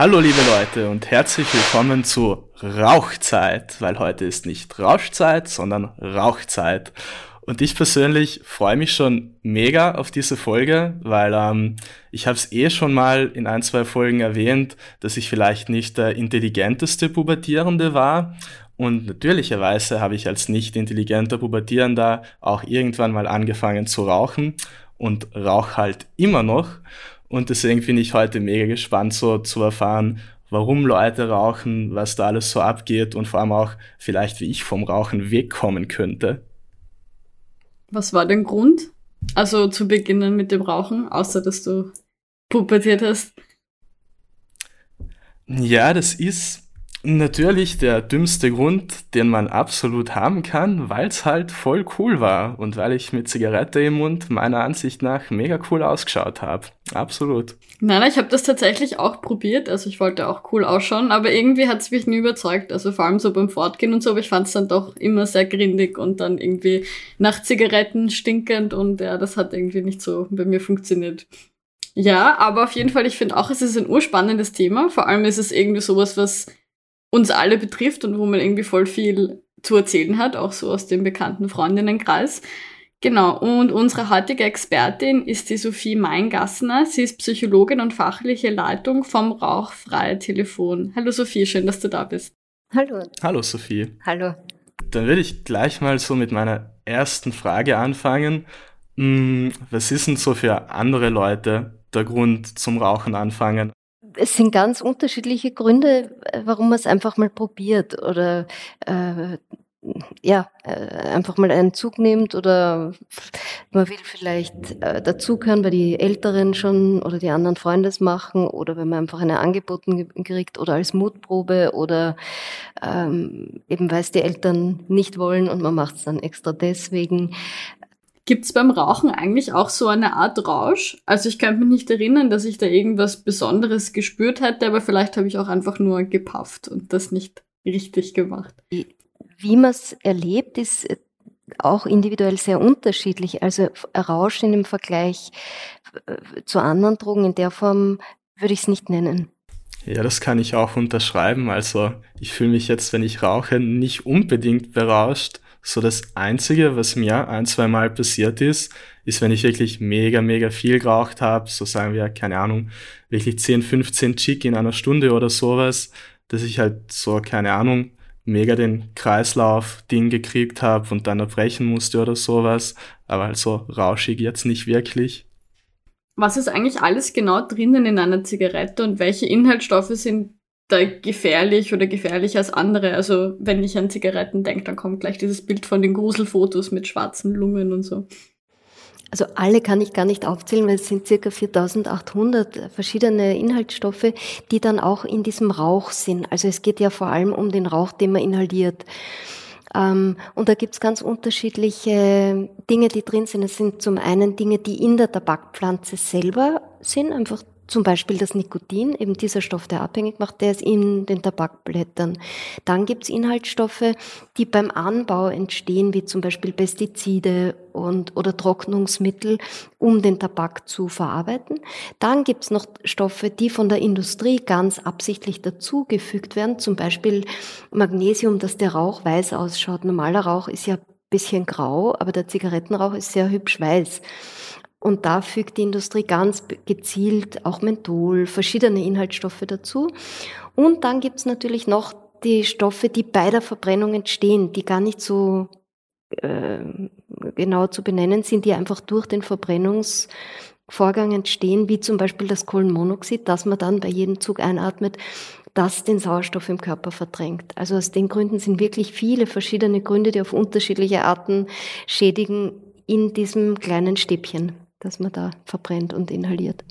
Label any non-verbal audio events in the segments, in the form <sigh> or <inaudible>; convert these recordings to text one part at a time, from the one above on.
Hallo liebe Leute und herzlich willkommen zu Rauchzeit, weil heute ist nicht Rauschzeit, sondern Rauchzeit. Und ich persönlich freue mich schon mega auf diese Folge, weil ähm, ich habe es eh schon mal in ein, zwei Folgen erwähnt, dass ich vielleicht nicht der intelligenteste Pubertierende war. Und natürlicherweise habe ich als nicht intelligenter Pubertierender auch irgendwann mal angefangen zu rauchen und rauch halt immer noch. Und deswegen bin ich heute mega gespannt, so zu erfahren, warum Leute rauchen, was da alles so abgeht und vor allem auch vielleicht, wie ich vom Rauchen wegkommen könnte. Was war dein Grund? Also zu beginnen mit dem Rauchen, außer dass du pubertiert hast? Ja, das ist Natürlich der dümmste Grund, den man absolut haben kann, weil es halt voll cool war und weil ich mit Zigarette im Mund meiner Ansicht nach mega cool ausgeschaut habe. Absolut. Nein, ich habe das tatsächlich auch probiert. Also ich wollte auch cool ausschauen, aber irgendwie hat es mich nie überzeugt. Also vor allem so beim Fortgehen und so, aber ich fand es dann doch immer sehr grindig und dann irgendwie nach Zigaretten stinkend und ja, das hat irgendwie nicht so bei mir funktioniert. Ja, aber auf jeden Fall, ich finde auch, es ist ein urspannendes Thema. Vor allem ist es irgendwie sowas, was uns alle betrifft und wo man irgendwie voll viel zu erzählen hat, auch so aus dem bekannten Freundinnenkreis. Genau, und unsere heutige Expertin ist die Sophie Meingassner. Sie ist Psychologin und fachliche Leitung vom Rauchfreie Telefon. Hallo Sophie, schön, dass du da bist. Hallo. Hallo Sophie. Hallo. Dann würde ich gleich mal so mit meiner ersten Frage anfangen. Hm, was ist denn so für andere Leute der Grund zum Rauchen anfangen? Es sind ganz unterschiedliche Gründe, äh, warum man es einfach mal probiert oder äh, ja, äh, einfach mal einen Zug nimmt oder man will vielleicht äh, dazugehören, weil die Älteren schon oder die anderen Freunde es machen oder wenn man einfach eine angeboten kriegt oder als Mutprobe oder ähm, eben weil es die Eltern nicht wollen und man macht es dann extra deswegen. Gibt es beim Rauchen eigentlich auch so eine Art Rausch? Also ich kann mich nicht erinnern, dass ich da irgendwas Besonderes gespürt hätte, aber vielleicht habe ich auch einfach nur gepafft und das nicht richtig gemacht. Wie man es erlebt, ist auch individuell sehr unterschiedlich. Also Rausch dem Vergleich äh, zu anderen Drogen in der Form würde ich es nicht nennen. Ja, das kann ich auch unterschreiben. Also ich fühle mich jetzt, wenn ich rauche, nicht unbedingt berauscht. So das Einzige, was mir ein, zwei Mal passiert ist, ist, wenn ich wirklich mega, mega viel geraucht habe, so sagen wir, keine Ahnung, wirklich 10, 15 Chick in einer Stunde oder sowas, dass ich halt so, keine Ahnung, mega den Kreislauf-Ding gekriegt habe und dann erbrechen musste oder sowas. Aber halt so rauschig jetzt nicht wirklich. Was ist eigentlich alles genau drinnen in einer Zigarette und welche Inhaltsstoffe sind da gefährlich oder gefährlicher als andere. Also wenn ich an Zigaretten denke, dann kommt gleich dieses Bild von den Gruselfotos mit schwarzen Lungen und so. Also alle kann ich gar nicht aufzählen, weil es sind circa 4800 verschiedene Inhaltsstoffe, die dann auch in diesem Rauch sind. Also es geht ja vor allem um den Rauch, den man inhaliert. Ähm, und da gibt's ganz unterschiedliche Dinge, die drin sind. Es sind zum einen Dinge, die in der Tabakpflanze selber sind, einfach zum Beispiel das Nikotin, eben dieser Stoff, der abhängig macht, der ist in den Tabakblättern. Dann gibt es Inhaltsstoffe, die beim Anbau entstehen, wie zum Beispiel Pestizide und, oder Trocknungsmittel, um den Tabak zu verarbeiten. Dann gibt es noch Stoffe, die von der Industrie ganz absichtlich dazugefügt werden, zum Beispiel Magnesium, dass der Rauch weiß ausschaut. Normaler Rauch ist ja bisschen grau, aber der Zigarettenrauch ist sehr hübsch weiß. Und da fügt die Industrie ganz gezielt auch Menthol, verschiedene Inhaltsstoffe dazu. Und dann gibt's natürlich noch die Stoffe, die bei der Verbrennung entstehen, die gar nicht so äh, genau zu benennen sind, die einfach durch den Verbrennungsvorgang entstehen, wie zum Beispiel das Kohlenmonoxid, das man dann bei jedem Zug einatmet, das den Sauerstoff im Körper verdrängt. Also aus den Gründen sind wirklich viele verschiedene Gründe, die auf unterschiedliche Arten schädigen in diesem kleinen Stäbchen. Das man da verbrennt und inhaliert.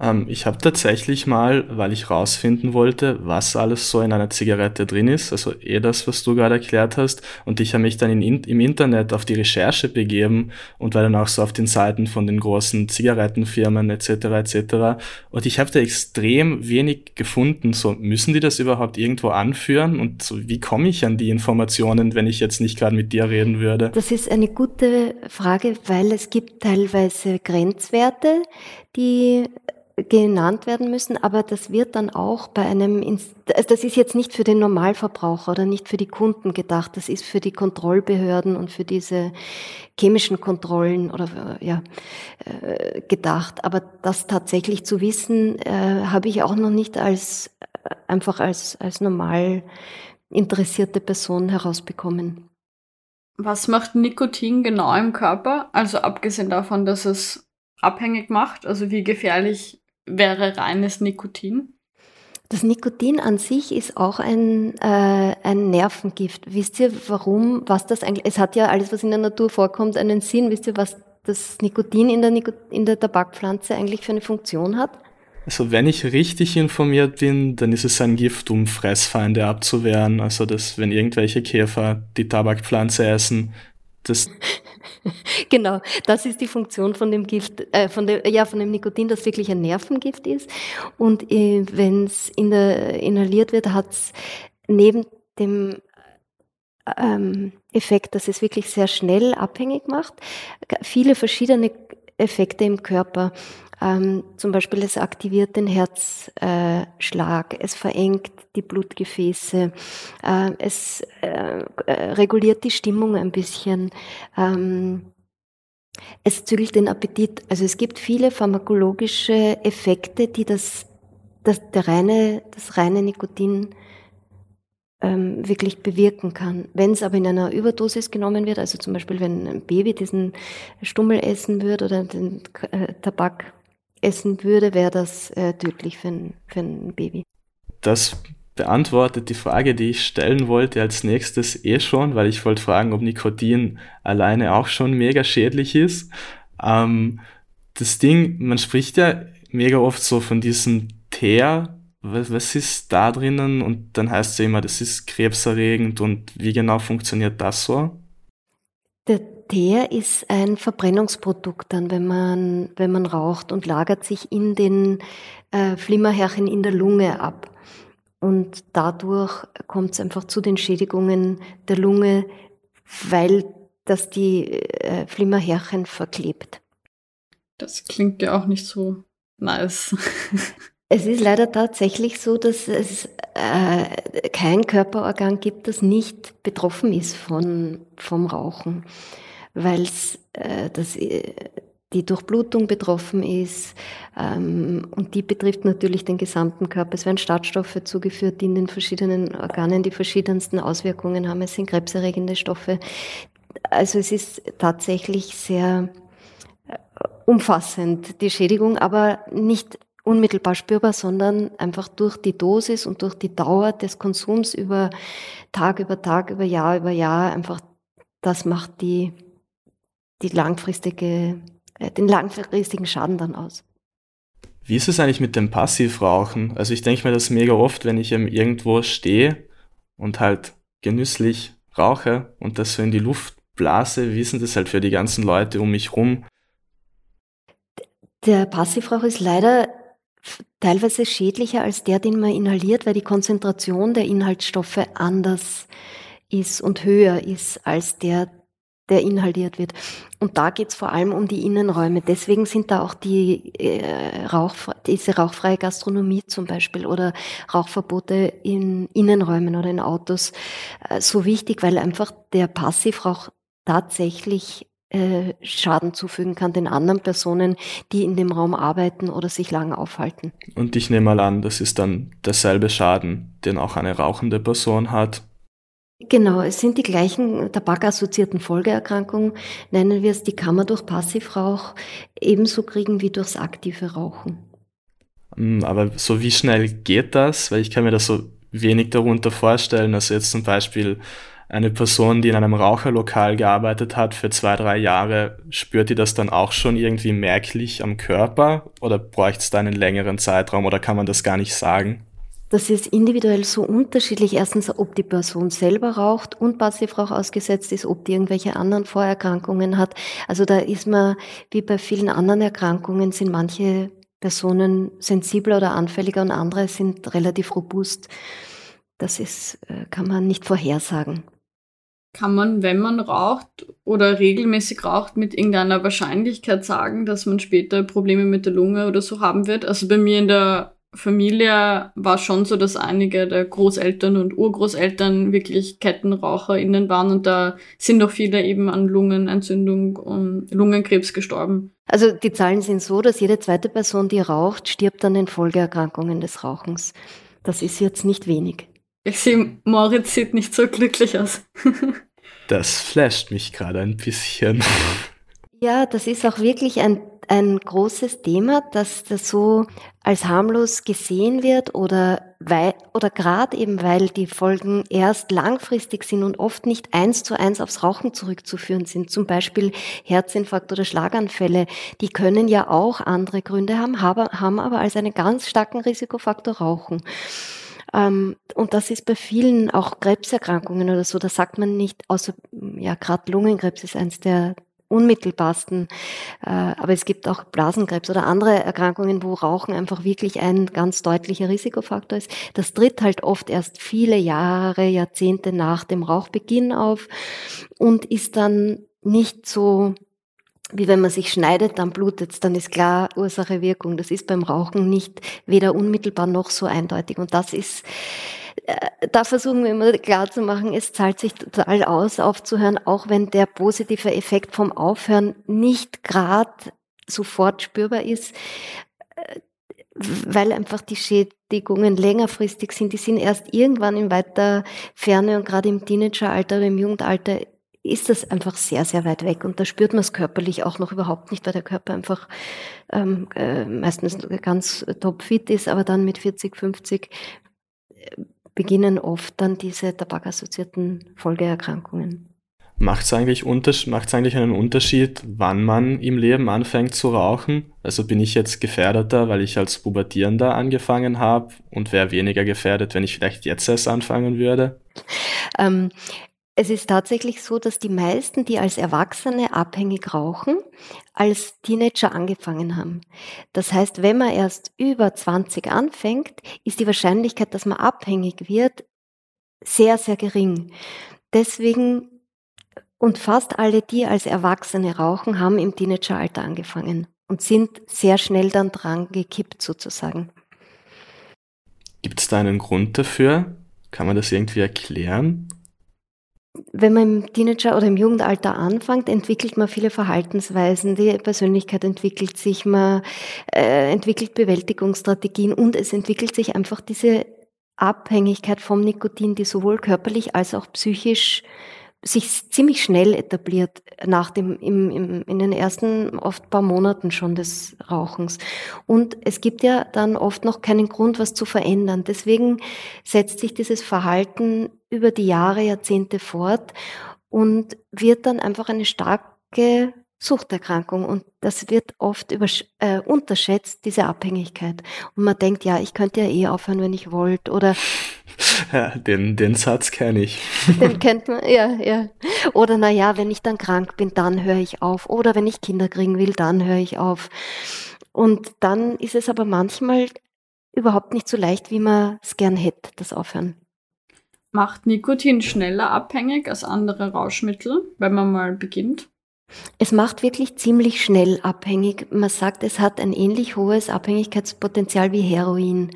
Ähm, ich habe tatsächlich mal, weil ich rausfinden wollte, was alles so in einer Zigarette drin ist, also eh das, was du gerade erklärt hast, und ich habe mich dann in, im Internet auf die Recherche begeben und war dann auch so auf den Seiten von den großen Zigarettenfirmen etc. etc. Und ich habe da extrem wenig gefunden. So müssen die das überhaupt irgendwo anführen und so, wie komme ich an die Informationen, wenn ich jetzt nicht gerade mit dir reden würde? Das ist eine gute Frage, weil es gibt teilweise Grenzwerte, die genannt werden müssen, aber das wird dann auch bei einem, also das ist jetzt nicht für den Normalverbraucher oder nicht für die Kunden gedacht, das ist für die Kontrollbehörden und für diese chemischen Kontrollen oder ja äh, gedacht. Aber das tatsächlich zu wissen, äh, habe ich auch noch nicht als äh, einfach als als normal interessierte Person herausbekommen. Was macht Nikotin genau im Körper? Also abgesehen davon, dass es abhängig macht, also wie gefährlich wäre reines Nikotin? Das Nikotin an sich ist auch ein, äh, ein Nervengift. Wisst ihr, warum, was das eigentlich, es hat ja alles, was in der Natur vorkommt, einen Sinn. Wisst ihr, was das Nikotin in der, in der Tabakpflanze eigentlich für eine Funktion hat? Also wenn ich richtig informiert bin, dann ist es ein Gift, um Fressfeinde abzuwehren. Also dass wenn irgendwelche Käfer die Tabakpflanze essen, das <laughs> genau, das ist die Funktion von dem Gift, äh, von dem, ja, von dem Nikotin, das wirklich ein Nervengift ist. Und äh, wenn es in inhaliert wird, hat es neben dem ähm, Effekt, dass es wirklich sehr schnell abhängig macht, viele verschiedene Effekte im Körper. Ähm, zum Beispiel es aktiviert den Herzschlag, es verengt die Blutgefäße, äh, es äh, reguliert die Stimmung ein bisschen. Ähm, es zügelt den Appetit. Also es gibt viele pharmakologische Effekte, die das, das, der reine, das reine Nikotin ähm, wirklich bewirken kann. Wenn es aber in einer Überdosis genommen wird, also zum Beispiel wenn ein Baby diesen Stummel essen würde oder den äh, Tabak essen würde, wäre das äh, tödlich für ein, für ein Baby. Das beantwortet die Frage, die ich stellen wollte als nächstes eh schon, weil ich wollte fragen, ob Nikotin alleine auch schon mega schädlich ist. Ähm, das Ding, man spricht ja mega oft so von diesem Teer. Was, was ist da drinnen? Und dann heißt es ja immer, das ist krebserregend. Und wie genau funktioniert das so? Der Teer ist ein Verbrennungsprodukt dann, wenn man, wenn man raucht und lagert sich in den äh, Flimmerhärchen in der Lunge ab. Und dadurch kommt es einfach zu den Schädigungen der Lunge, weil das die äh, Flimmerhärchen verklebt. Das klingt ja auch nicht so nice. <laughs> es ist leider tatsächlich so, dass es äh, kein Körperorgan gibt, das nicht betroffen ist von, vom Rauchen, weil äh, das äh, die Durchblutung betroffen ist. Ähm, und die betrifft natürlich den gesamten Körper. Es werden Startstoffe zugeführt, die in den verschiedenen Organen die verschiedensten Auswirkungen haben. Es sind krebserregende Stoffe. Also es ist tatsächlich sehr äh, umfassend, die Schädigung, aber nicht unmittelbar spürbar, sondern einfach durch die Dosis und durch die Dauer des Konsums über Tag über Tag, über Jahr über Jahr einfach, das macht die, die langfristige äh, den langfristigen Schaden dann aus. Wie ist es eigentlich mit dem Passivrauchen? Also ich denke mir das mega oft, wenn ich irgendwo stehe und halt genüsslich rauche und das so in die Luft blase, wie ist denn das halt für die ganzen Leute um mich rum? Der Passivrauch ist leider teilweise schädlicher als der, den man inhaliert, weil die Konzentration der Inhaltsstoffe anders ist und höher ist als der, der inhaliert wird. Und da geht es vor allem um die Innenräume. Deswegen sind da auch die äh, Rauch, diese rauchfreie Gastronomie zum Beispiel oder Rauchverbote in Innenräumen oder in Autos äh, so wichtig, weil einfach der Passivrauch tatsächlich äh, Schaden zufügen kann den anderen Personen, die in dem Raum arbeiten oder sich lange aufhalten. Und ich nehme mal an, das ist dann derselbe Schaden, den auch eine rauchende Person hat. Genau, es sind die gleichen tabakassoziierten Folgeerkrankungen, nennen wir es, die kann man durch Passivrauch ebenso kriegen wie durchs aktive Rauchen. Hm, aber so wie schnell geht das? Weil ich kann mir das so wenig darunter vorstellen. Also jetzt zum Beispiel eine Person, die in einem Raucherlokal gearbeitet hat für zwei, drei Jahre, spürt die das dann auch schon irgendwie merklich am Körper oder bräuchte es da einen längeren Zeitraum oder kann man das gar nicht sagen? Das ist individuell so unterschiedlich. Erstens, ob die Person selber raucht und Passivrauch ausgesetzt ist, ob die irgendwelche anderen Vorerkrankungen hat. Also da ist man, wie bei vielen anderen Erkrankungen, sind manche Personen sensibler oder anfälliger und andere sind relativ robust. Das ist, äh, kann man nicht vorhersagen. Kann man, wenn man raucht oder regelmäßig raucht, mit irgendeiner Wahrscheinlichkeit sagen, dass man später Probleme mit der Lunge oder so haben wird? Also bei mir in der Familie war schon so, dass einige der Großeltern und Urgroßeltern wirklich KettenraucherInnen waren und da sind auch viele eben an Lungenentzündung und Lungenkrebs gestorben. Also die Zahlen sind so, dass jede zweite Person, die raucht, stirbt an den Folgeerkrankungen des Rauchens. Das ist jetzt nicht wenig. Ich sehe, Moritz sieht nicht so glücklich aus. das flasht mich gerade ein bisschen. Ja, das ist auch wirklich ein ein großes Thema, dass das so als harmlos gesehen wird oder weil, oder gerade eben weil die Folgen erst langfristig sind und oft nicht eins zu eins aufs Rauchen zurückzuführen sind. Zum Beispiel Herzinfarkt oder Schlaganfälle. Die können ja auch andere Gründe haben, haben aber als einen ganz starken Risikofaktor Rauchen. Ähm, und das ist bei vielen auch Krebserkrankungen oder so, da sagt man nicht, außer, ja, gerade Lungenkrebs ist eins der, unmittelbarsten. Äh, aber es gibt auch Blasenkrebs oder andere Erkrankungen, wo Rauchen einfach wirklich ein ganz deutlicher Risikofaktor ist. Das tritt halt oft erst viele Jahre, Jahrzehnte nach dem Rauchbeginn auf und ist dann nicht so wie wenn man sich schneidet, dann blutet dann ist klar Ursache Wirkung. Das ist beim Rauchen nicht weder unmittelbar noch so eindeutig. Und das ist da versuchen wir immer klar zu machen, es zahlt sich total aus, aufzuhören, auch wenn der positive Effekt vom Aufhören nicht gerade sofort spürbar ist, äh, weil einfach die Schädigungen längerfristig sind. Die sind erst irgendwann in weiter Ferne und gerade im Teenageralter oder im Jugendalter ist das einfach sehr, sehr weit weg. Und da spürt man es körperlich auch noch überhaupt nicht, weil der Körper einfach ähm, äh, meistens ganz topfit ist, aber dann mit 40, 50 beginnen oft dann diese tabakassoziierten Folgeerkrankungen. Macht es eigentlich, eigentlich einen Unterschied, wann man im Leben anfängt zu rauchen? Also bin ich jetzt gefährdeter, weil ich als Pubertierender angefangen habe und wäre weniger gefährdet, wenn ich vielleicht jetzt erst anfangen würde? Ähm, es ist tatsächlich so, dass die meisten, die als Erwachsene abhängig rauchen, als Teenager angefangen haben. Das heißt, wenn man erst über 20 anfängt, ist die Wahrscheinlichkeit, dass man abhängig wird, sehr, sehr gering. Deswegen, und fast alle, die als Erwachsene rauchen, haben im Teenageralter angefangen und sind sehr schnell dann dran gekippt sozusagen. Gibt es da einen Grund dafür? Kann man das irgendwie erklären? Wenn man im Teenager oder im Jugendalter anfängt, entwickelt man viele Verhaltensweisen, die Persönlichkeit entwickelt sich, man äh, entwickelt Bewältigungsstrategien und es entwickelt sich einfach diese Abhängigkeit vom Nikotin, die sowohl körperlich als auch psychisch sich ziemlich schnell etabliert nach dem im, im, in den ersten oft paar Monaten schon des Rauchens. Und es gibt ja dann oft noch keinen Grund was zu verändern. Deswegen setzt sich dieses Verhalten über die Jahre Jahrzehnte fort und wird dann einfach eine starke Suchterkrankung und das wird oft äh, unterschätzt, diese Abhängigkeit. Und man denkt, ja, ich könnte ja eh aufhören, wenn ich wollte oder <laughs> ja, den, den Satz kenne ich. Den kennt man, ja, ja. Oder na ja, wenn ich dann krank bin, dann höre ich auf. Oder wenn ich Kinder kriegen will, dann höre ich auf. Und dann ist es aber manchmal überhaupt nicht so leicht, wie man es gern hätte, das Aufhören. Macht Nikotin schneller abhängig als andere Rauschmittel, wenn man mal beginnt? Es macht wirklich ziemlich schnell abhängig. Man sagt, es hat ein ähnlich hohes Abhängigkeitspotenzial wie Heroin,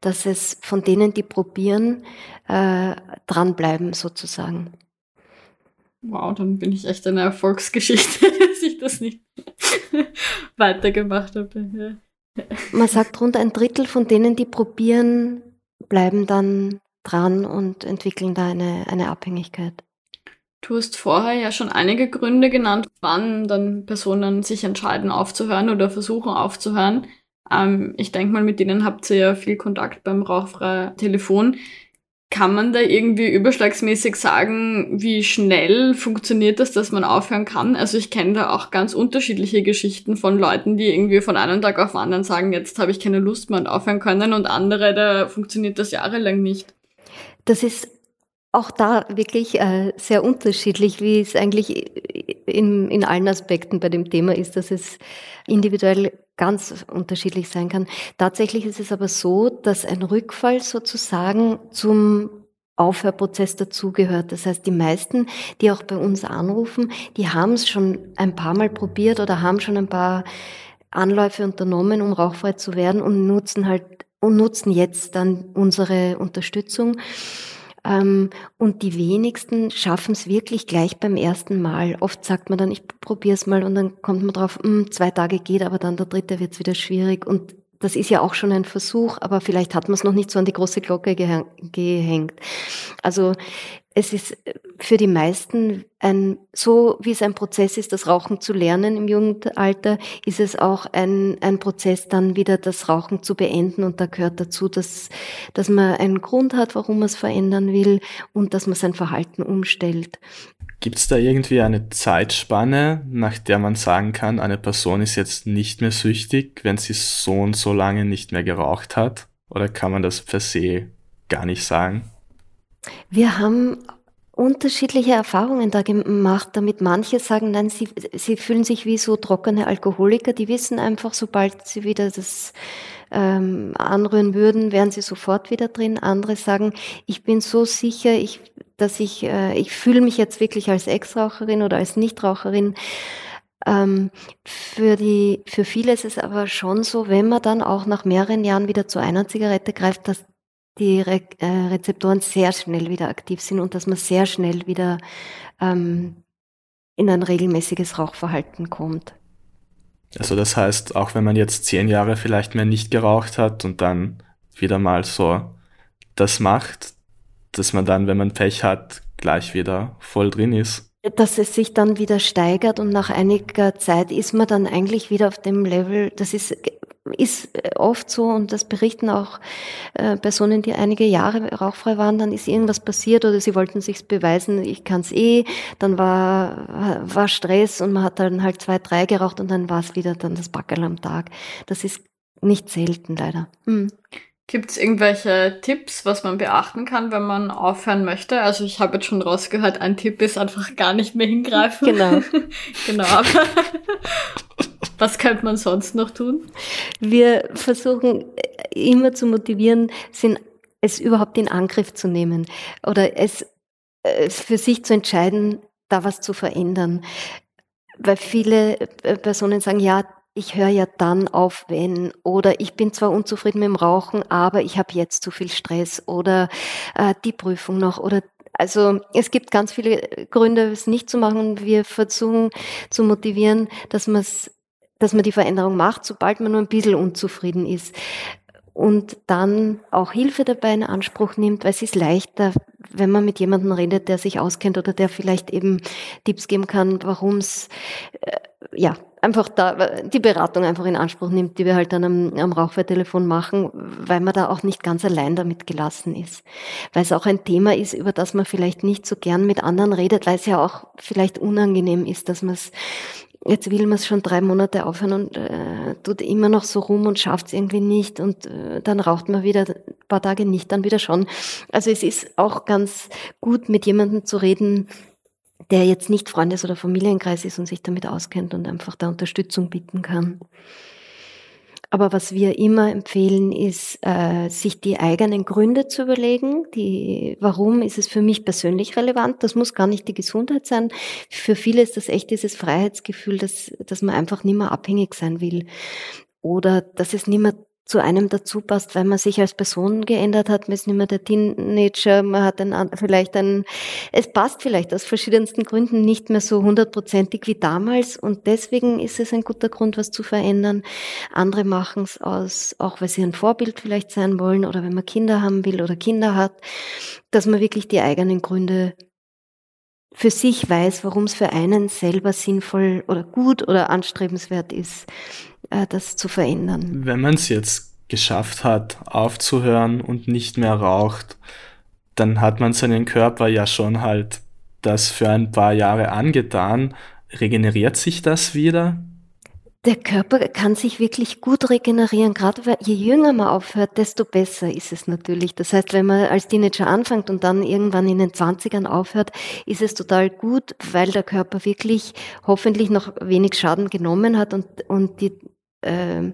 dass es von denen, die probieren, äh, dranbleiben sozusagen. Wow, dann bin ich echt eine Erfolgsgeschichte, <laughs> dass ich das nicht <laughs> weitergemacht habe. Man sagt, rund ein Drittel von denen, die probieren, bleiben dann dran und entwickeln da eine, eine Abhängigkeit. Du hast vorher ja schon einige Gründe genannt, wann dann Personen sich entscheiden aufzuhören oder versuchen aufzuhören. Ähm, ich denke mal, mit denen habt ihr ja viel Kontakt beim Rauchfrei Telefon. Kann man da irgendwie überschlagsmäßig sagen, wie schnell funktioniert das, dass man aufhören kann? Also ich kenne da auch ganz unterschiedliche Geschichten von Leuten, die irgendwie von einem Tag auf den anderen sagen, jetzt habe ich keine Lust mehr und aufhören können und andere, da funktioniert das jahrelang nicht. Das ist auch da wirklich äh, sehr unterschiedlich, wie es eigentlich in, in allen Aspekten bei dem Thema ist, dass es individuell ganz unterschiedlich sein kann. Tatsächlich ist es aber so, dass ein Rückfall sozusagen zum Aufhörprozess dazugehört. Das heißt, die meisten, die auch bei uns anrufen, die haben es schon ein paar Mal probiert oder haben schon ein paar Anläufe unternommen, um rauchfrei zu werden und nutzen halt und nutzen jetzt dann unsere Unterstützung. Ähm, und die wenigsten schaffen es wirklich gleich beim ersten Mal. Oft sagt man dann, ich probiere es mal und dann kommt man drauf, mh, hm, zwei Tage geht, aber dann der dritte wird es wieder schwierig. Und das ist ja auch schon ein Versuch, aber vielleicht hat man es noch nicht so an die große Glocke gehängt. Also es ist für die meisten ein, so wie es ein Prozess ist, das Rauchen zu lernen im Jugendalter, ist es auch ein, ein Prozess, dann wieder das Rauchen zu beenden. Und da gehört dazu, dass, dass man einen Grund hat, warum man es verändern will und dass man sein Verhalten umstellt. Gibt es da irgendwie eine Zeitspanne, nach der man sagen kann, eine Person ist jetzt nicht mehr süchtig, wenn sie so und so lange nicht mehr geraucht hat? Oder kann man das per se gar nicht sagen? Wir haben unterschiedliche Erfahrungen da gemacht, damit manche sagen, nein, sie, sie fühlen sich wie so trockene Alkoholiker, die wissen einfach, sobald sie wieder das ähm, anrühren würden, wären sie sofort wieder drin. Andere sagen, ich bin so sicher, ich, dass ich, äh, ich fühle mich jetzt wirklich als Ex-Raucherin oder als Nichtraucherin. Ähm, für, die, für viele ist es aber schon so, wenn man dann auch nach mehreren Jahren wieder zu einer Zigarette greift, dass die Re äh, Rezeptoren sehr schnell wieder aktiv sind und dass man sehr schnell wieder ähm, in ein regelmäßiges Rauchverhalten kommt. Also das heißt, auch wenn man jetzt zehn Jahre vielleicht mehr nicht geraucht hat und dann wieder mal so das macht, dass man dann, wenn man Pech hat, gleich wieder voll drin ist. Dass es sich dann wieder steigert und nach einiger Zeit ist man dann eigentlich wieder auf dem Level, das ist ist oft so und das berichten auch äh, Personen, die einige Jahre rauchfrei waren, dann ist irgendwas passiert oder sie wollten sich beweisen, ich kann es eh, dann war, war Stress und man hat dann halt zwei, drei geraucht und dann war es wieder dann das Backel am Tag. Das ist nicht selten leider. Hm. Gibt es irgendwelche Tipps, was man beachten kann, wenn man aufhören möchte? Also ich habe jetzt schon rausgehört, ein Tipp ist einfach gar nicht mehr hingreifen. Genau. <laughs> genau. <laughs> Was könnte man sonst noch tun? Wir versuchen immer zu motivieren, es überhaupt in Angriff zu nehmen oder es für sich zu entscheiden, da was zu verändern. Weil viele äh, Personen sagen, ja, ich höre ja dann auf, wenn, oder ich bin zwar unzufrieden mit dem Rauchen, aber ich habe jetzt zu viel Stress oder äh, die Prüfung noch oder also es gibt ganz viele Gründe, es nicht zu machen und wir versuchen zu motivieren, dass man es dass man die Veränderung macht, sobald man nur ein bisschen unzufrieden ist. Und dann auch Hilfe dabei in Anspruch nimmt, weil es ist leichter, wenn man mit jemandem redet, der sich auskennt oder der vielleicht eben Tipps geben kann, warum es, äh, ja, einfach da die Beratung einfach in Anspruch nimmt, die wir halt dann am, am Rauchwehrtelefon machen, weil man da auch nicht ganz allein damit gelassen ist. Weil es auch ein Thema ist, über das man vielleicht nicht so gern mit anderen redet, weil es ja auch vielleicht unangenehm ist, dass man es jetzt will man es schon drei Monate aufhören und äh, tut immer noch so rum und schafft es irgendwie nicht und äh, dann raucht man wieder ein paar Tage nicht, dann wieder schon. Also es ist auch ganz gut, mit jemandem zu reden, der jetzt nicht Freundes- oder Familienkreis ist und sich damit auskennt und einfach da Unterstützung bieten kann. Aber was wir immer empfehlen, ist, äh, sich die eigenen Gründe zu überlegen. Die, warum ist es für mich persönlich relevant? Das muss gar nicht die Gesundheit sein. Für viele ist das echt dieses Freiheitsgefühl, dass, dass man einfach nicht mehr abhängig sein will. Oder dass es nicht mehr zu einem dazu passt, weil man sich als Person geändert hat, man ist nicht mehr der Teenager, man hat ein, vielleicht ein, es passt vielleicht aus verschiedensten Gründen nicht mehr so hundertprozentig wie damals und deswegen ist es ein guter Grund, was zu verändern. Andere machen es aus, auch weil sie ein Vorbild vielleicht sein wollen oder wenn man Kinder haben will oder Kinder hat, dass man wirklich die eigenen Gründe für sich weiß, warum es für einen selber sinnvoll oder gut oder anstrebenswert ist, das zu verändern. Wenn man es jetzt geschafft hat, aufzuhören und nicht mehr raucht, dann hat man seinen Körper ja schon halt das für ein paar Jahre angetan. Regeneriert sich das wieder? Der Körper kann sich wirklich gut regenerieren. Gerade weil je jünger man aufhört, desto besser ist es natürlich. Das heißt, wenn man als Teenager anfängt und dann irgendwann in den 20ern aufhört, ist es total gut, weil der Körper wirklich hoffentlich noch wenig Schaden genommen hat und, und die, äh,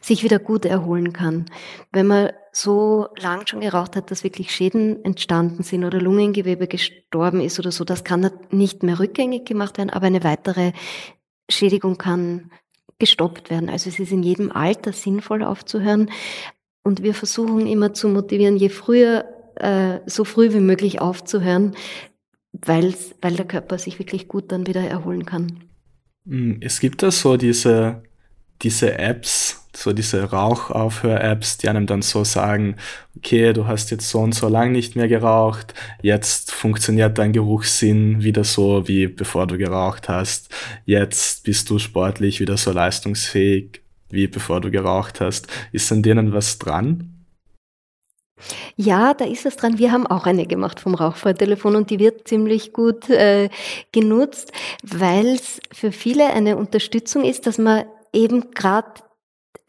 sich wieder gut erholen kann. Wenn man so lang schon geraucht hat, dass wirklich Schäden entstanden sind oder Lungengewebe gestorben ist oder so, das kann nicht mehr rückgängig gemacht werden, aber eine weitere Schädigung kann gestoppt werden. Also es ist in jedem Alter sinnvoll aufzuhören. Und wir versuchen immer zu motivieren, je früher, äh, so früh wie möglich aufzuhören, weil, weil der Körper sich wirklich gut dann wieder erholen kann. Hm, es gibt da so diese, diese Apps, so diese Rauchaufhör-Apps, die einem dann so sagen, okay, du hast jetzt so und so lang nicht mehr geraucht, jetzt funktioniert dein Geruchssinn wieder so, wie bevor du geraucht hast, jetzt bist du sportlich wieder so leistungsfähig, wie bevor du geraucht hast. Ist an denen was dran? Ja, da ist es dran. Wir haben auch eine gemacht vom Rauchfrei-Telefon und die wird ziemlich gut äh, genutzt, weil es für viele eine Unterstützung ist, dass man eben gerade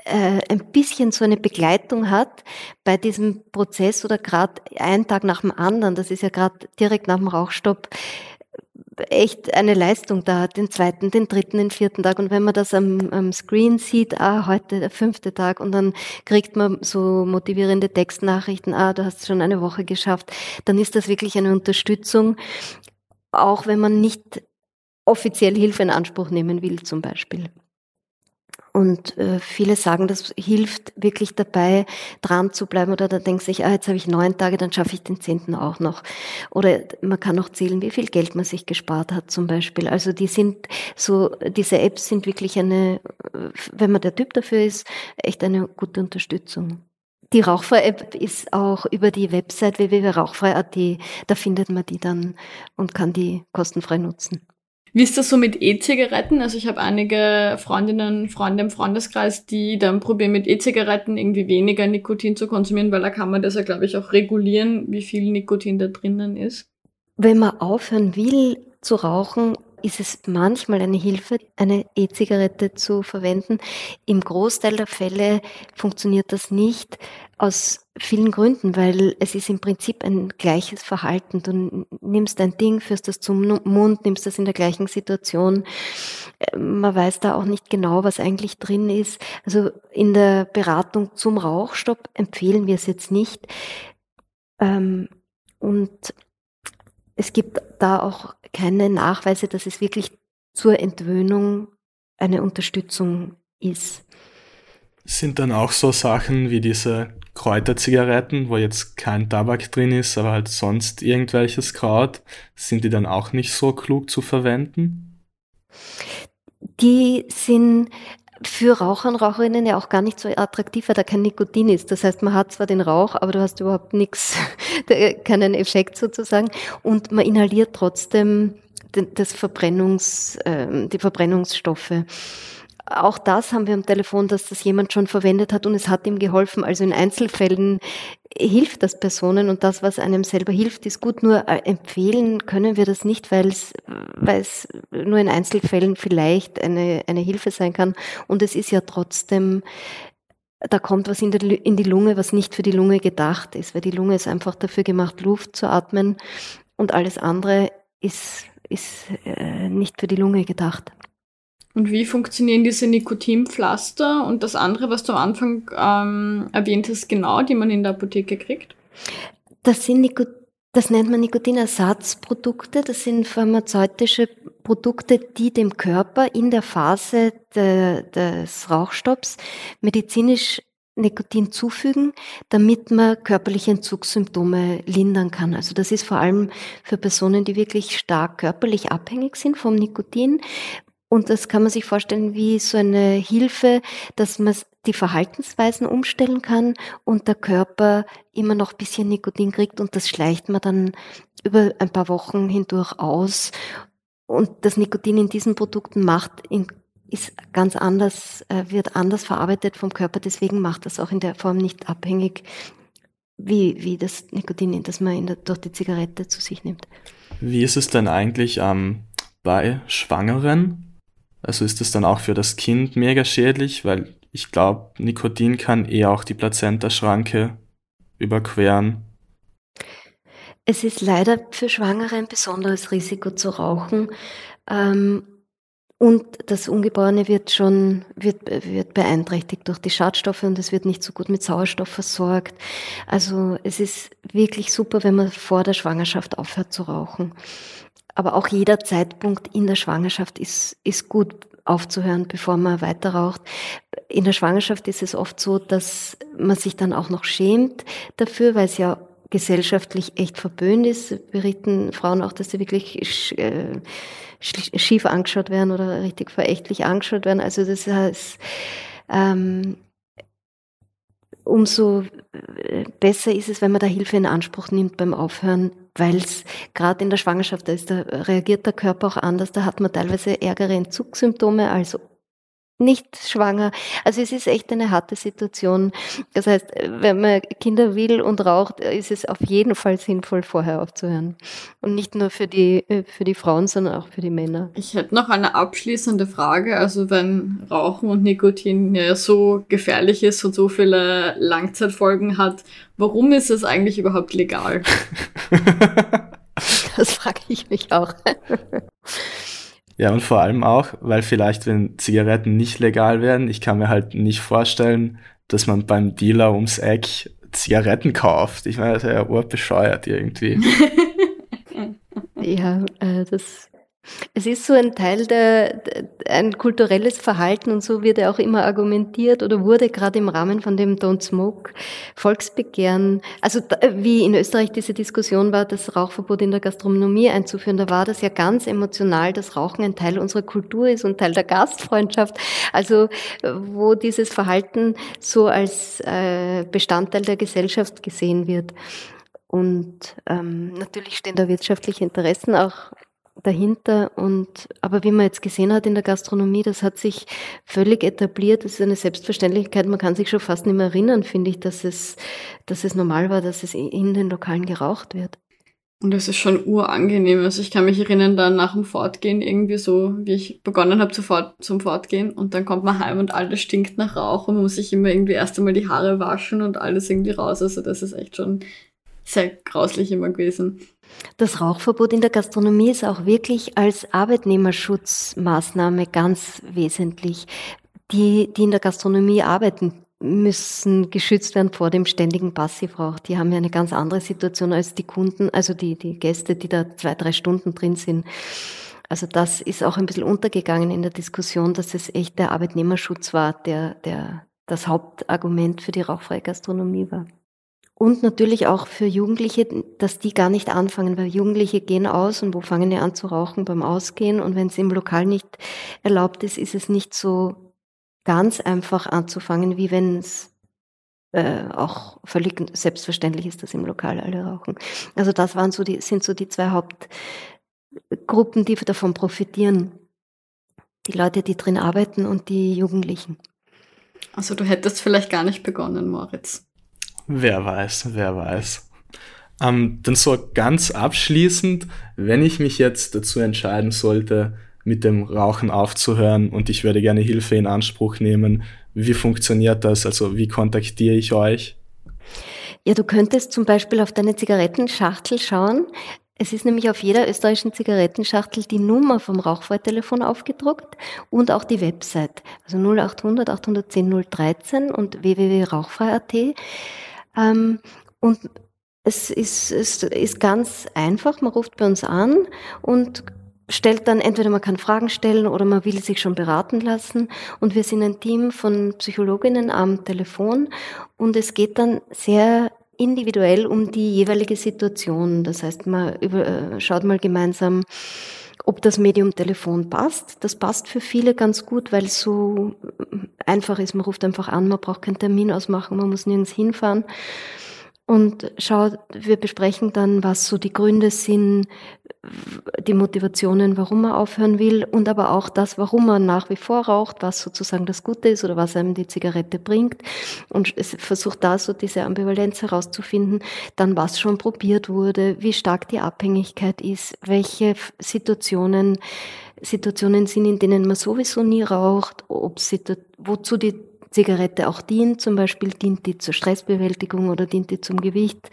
äh, ein bisschen so eine Begleitung hat bei diesem Prozess oder gerade einen Tag nach dem anderen, das ist ja gerade direkt nach dem Rauchstopp, echt eine Leistung da, den zweiten, den dritten, den vierten Tag. Und wenn man das am, am Screen sieht, ah, heute der fünfte Tag, und dann kriegt man so motivierende Textnachrichten, ah, du hast schon eine Woche geschafft, dann ist das wirklich eine Unterstützung, auch wenn man nicht offiziell Hilfe in Anspruch nehmen will, zum Beispiel. Und äh, viele sagen, das hilft wirklich dabei, dran zu bleiben. Oder da denkt sich, ah, jetzt habe ich neun Tage, dann schaffe ich den zehnten auch noch. Oder man kann auch zählen, wie viel Geld man sich gespart hat zum Beispiel. Also die sind so, diese Apps sind wirklich eine, wenn man der Typ dafür ist, echt eine gute Unterstützung. Die Rauchfrei-App ist auch über die Website www.rauchfrei.at, da findet man die dann und kann die kostenfrei nutzen. Wie ist das so mit E-Zigaretten? Also ich habe einige Freundinnen, Freunde im Freundeskreis, die dann probieren mit E-Zigaretten irgendwie weniger Nikotin zu konsumieren, weil da kann man das ja, glaube ich, auch regulieren, wie viel Nikotin da drinnen ist. Wenn man aufhören will zu rauchen, ist es manchmal eine Hilfe, eine E-Zigarette zu verwenden. Im Großteil der Fälle funktioniert das nicht aus vielen Gründen, weil es ist im Prinzip ein gleiches Verhalten. Du nimmst ein Ding, führst das zum Mund, nimmst das in der gleichen Situation. Man weiß da auch nicht genau, was eigentlich drin ist. Also in der Beratung zum Rauchstopp empfehlen wir es jetzt nicht. Ähm, und es gibt da auch keine Nachweise, dass es wirklich zur Entwöhnung eine Unterstützung ist. Sind dann auch so Sachen wie diese Kräuterzigaretten, wo jetzt kein Tabak drin ist, aber halt sonst irgendwelches Kraut, sind die dann auch nicht so klug zu verwenden? Die sind für Raucher und Raucherinnen ja auch gar nicht so attraktiv, weil da kein Nikotin ist. Das heißt, man hat zwar den Rauch, aber du hast überhaupt nichts, <laughs> keinen Effekt sozusagen. Und man inhaliert trotzdem das Verbrennungs, äh, die Verbrennungsstoffe. Auch das haben wir am Telefon, dass das jemand schon verwendet hat und es hat ihm geholfen. Also in Einzelfällen hilft das Personen und das, was einem selber hilft, ist gut. Nur äh, empfehlen können wir das nicht, weil es, weil es nur in Einzelfällen vielleicht eine, eine Hilfe sein kann. Und es ist ja trotzdem, da kommt was in die, in die Lunge, was nicht für die Lunge gedacht ist, weil die Lunge ist einfach dafür gemacht, Luft zu atmen und alles andere ist, ist äh, nicht für die Lunge gedacht. Und wie funktionieren diese Nikotinpflaster und das andere, was du am Anfang ähm, erwähnt hast, genau, die man in der Apotheke kriegt? Das sind Nikot das nennt man Nikotinersatzprodukte. Das sind pharmazeutische Produkte, die dem Körper in der Phase de, des Rauchstopps medizinisch Nikotin zufügen, damit man körperliche Entzugssymptome lindern kann. Also das ist vor allem für Personen, die wirklich stark körperlich abhängig sind vom Nikotin, und das kann man sich vorstellen wie so eine Hilfe, dass man die Verhaltensweisen umstellen kann und der Körper immer noch ein bisschen Nikotin kriegt und das schleicht man dann über ein paar Wochen hindurch aus. Und das Nikotin in diesen Produkten macht ist ganz anders, äh, wird anders verarbeitet vom Körper, deswegen macht das auch in der Form nicht abhängig wie, wie das Nikotin, das man der, durch die Zigarette zu sich nimmt. Wie ist es denn eigentlich ähm, bei Schwangeren? Also ist es dann auch für das Kind mega schädlich, weil ich glaube, Nikotin kann eher auch die Plazentaschranke überqueren. Es ist leider für Schwangere ein besonderes Risiko zu rauchen. Ähm, und das Ungeborene wird schon, wird, wird beeinträchtigt durch die Schadstoffe und es wird nicht so gut mit Sauerstoff versorgt. Also es ist wirklich super, wenn man vor der Schwangerschaft aufhört zu rauchen. Aber auch jeder Zeitpunkt in der Schwangerschaft ist, ist gut aufzuhören, bevor man weiter raucht. In der Schwangerschaft ist es oft so, dass man sich dann auch noch schämt dafür, weil es ja gesellschaftlich echt verböhnt ist. Berichten Frauen auch, dass sie wirklich äh, schief angeschaut werden oder richtig verächtlich angeschaut werden. Also das heißt, ähm, umso äh, besser ist es, wenn man da Hilfe in Anspruch nimmt beim Aufhören, weil es gerade in der Schwangerschaft, da, ist, da reagiert der Körper auch anders, da hat man teilweise ärgere Entzugssymptome als nicht schwanger. Also es ist echt eine harte Situation. Das heißt, wenn man Kinder will und raucht, ist es auf jeden Fall sinnvoll, vorher aufzuhören. Und nicht nur für die, für die Frauen, sondern auch für die Männer. Ich hätte noch eine abschließende Frage. Also wenn Rauchen und Nikotin ja so gefährlich ist und so viele Langzeitfolgen hat, warum ist es eigentlich überhaupt legal? <laughs> <laughs> das frage ich mich auch. Ja, und vor allem auch, weil vielleicht, wenn Zigaretten nicht legal werden, ich kann mir halt nicht vorstellen, dass man beim Dealer ums Eck Zigaretten kauft. Ich meine, das ist ja urbescheuert irgendwie. <laughs> ja, äh, das es ist so ein Teil der, ein kulturelles Verhalten und so wird er auch immer argumentiert oder wurde gerade im Rahmen von dem Don't Smoke Volksbegehren, also wie in Österreich diese Diskussion war, das Rauchverbot in der Gastronomie einzuführen, da war das ja ganz emotional, dass Rauchen ein Teil unserer Kultur ist und Teil der Gastfreundschaft, also wo dieses Verhalten so als äh, Bestandteil der Gesellschaft gesehen wird. Und ähm, natürlich stehen da wirtschaftliche Interessen auch dahinter. Und, aber wie man jetzt gesehen hat in der Gastronomie, das hat sich völlig etabliert. Das ist eine Selbstverständlichkeit. Man kann sich schon fast nicht mehr erinnern, finde ich, dass es, dass es normal war, dass es in den Lokalen geraucht wird. Und das ist schon urangenehm. Also ich kann mich erinnern, dann nach dem Fortgehen irgendwie so, wie ich begonnen habe zum Fortgehen und dann kommt man heim und alles stinkt nach Rauch und man muss sich immer irgendwie erst einmal die Haare waschen und alles irgendwie raus. Also das ist echt schon sehr grauslich immer gewesen. Das Rauchverbot in der Gastronomie ist auch wirklich als Arbeitnehmerschutzmaßnahme ganz wesentlich. Die, die in der Gastronomie arbeiten, müssen geschützt werden vor dem ständigen Passivrauch. Die haben ja eine ganz andere Situation als die Kunden, also die, die Gäste, die da zwei, drei Stunden drin sind. Also das ist auch ein bisschen untergegangen in der Diskussion, dass es echt der Arbeitnehmerschutz war, der, der das Hauptargument für die rauchfreie Gastronomie war. Und natürlich auch für Jugendliche, dass die gar nicht anfangen, weil Jugendliche gehen aus und wo fangen die an zu rauchen? Beim Ausgehen. Und wenn es im Lokal nicht erlaubt ist, ist es nicht so ganz einfach anzufangen, wie wenn es äh, auch völlig selbstverständlich ist, dass im Lokal alle rauchen. Also das waren so die, sind so die zwei Hauptgruppen, die davon profitieren. Die Leute, die drin arbeiten und die Jugendlichen. Also du hättest vielleicht gar nicht begonnen, Moritz. Wer weiß, wer weiß. Ähm, dann so ganz abschließend, wenn ich mich jetzt dazu entscheiden sollte, mit dem Rauchen aufzuhören und ich würde gerne Hilfe in Anspruch nehmen, wie funktioniert das? Also wie kontaktiere ich euch? Ja, du könntest zum Beispiel auf deine Zigarettenschachtel schauen. Es ist nämlich auf jeder österreichischen Zigarettenschachtel die Nummer vom Rauchfreitelefon aufgedruckt und auch die Website. Also 0800 810 013 und www.rauchfrei.at. Ähm, und es ist, es ist ganz einfach, man ruft bei uns an und stellt dann entweder man kann Fragen stellen oder man will sich schon beraten lassen. Und wir sind ein Team von Psychologinnen am Telefon. Und es geht dann sehr individuell um die jeweilige Situation. Das heißt, man über, äh, schaut mal gemeinsam, ob das Medium Telefon passt. Das passt für viele ganz gut, weil es so einfach ist. Man ruft einfach an, man braucht keinen Termin ausmachen, man muss nirgends hinfahren. Und schau, wir besprechen dann, was so die Gründe sind, die Motivationen, warum man aufhören will und aber auch das, warum man nach wie vor raucht, was sozusagen das Gute ist oder was einem die Zigarette bringt. Und es versucht da so diese Ambivalenz herauszufinden, dann was schon probiert wurde, wie stark die Abhängigkeit ist, welche Situationen Situationen sind, in denen man sowieso nie raucht, ob wozu die Zigarette auch dient. Zum Beispiel dient die zur Stressbewältigung oder dient die zum Gewicht,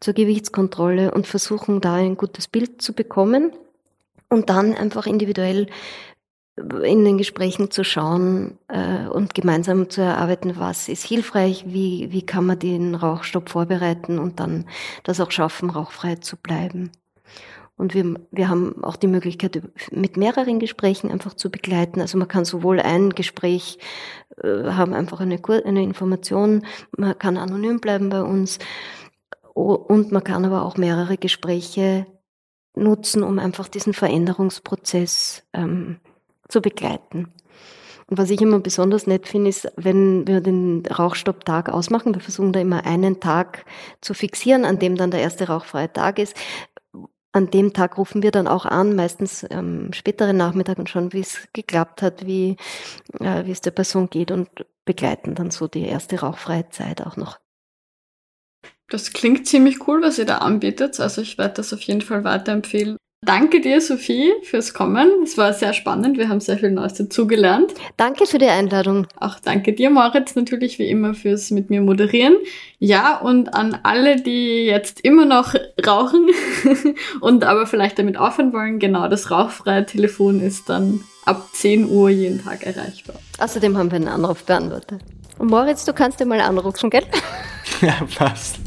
zur Gewichtskontrolle und versuchen da ein gutes Bild zu bekommen und dann einfach individuell in den Gesprächen zu schauen äh, und gemeinsam zu erarbeiten, was ist hilfreich, wie, wie kann man den Rauchstopp vorbereiten und dann das auch schaffen, rauchfrei zu bleiben. Und wir, wir haben auch die Möglichkeit, mit mehreren Gesprächen einfach zu begleiten. Also man kann sowohl ein Gespräch äh, haben, einfach eine, eine Information, man kann anonym bleiben bei uns und man kann aber auch mehrere Gespräche nutzen, um einfach diesen Veränderungsprozess ähm, zu begleiten. Und was ich immer besonders nett finde, ist, wenn wir den Rauchstopptag ausmachen, wir versuchen da immer einen Tag zu fixieren, an dem dann der erste rauchfreie Tag ist, an dem Tag rufen wir dann auch an, meistens am späteren Nachmittag und schauen, wie es geklappt hat, wie, äh, wie es der Person geht und begleiten dann so die erste rauchfreie Zeit auch noch. Das klingt ziemlich cool, was ihr da anbietet. Also ich werde das auf jeden Fall weiterempfehlen. Danke dir, Sophie, fürs Kommen. Es war sehr spannend. Wir haben sehr viel Neues dazugelernt. Danke für die Einladung. Auch danke dir, Moritz, natürlich wie immer fürs mit mir moderieren. Ja, und an alle, die jetzt immer noch rauchen <laughs> und aber vielleicht damit aufhören wollen, genau, das rauchfreie Telefon ist dann ab 10 Uhr jeden Tag erreichbar. Außerdem haben wir einen Anrufbeantworter. Und Moritz, du kannst dir mal anrufen, gell? <laughs> Ja, passt.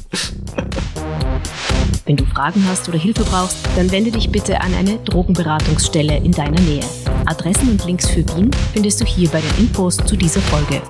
Wenn du Fragen hast oder Hilfe brauchst, dann wende dich bitte an eine Drogenberatungsstelle in deiner Nähe. Adressen und Links für Wien findest du hier bei den Infos zu dieser Folge.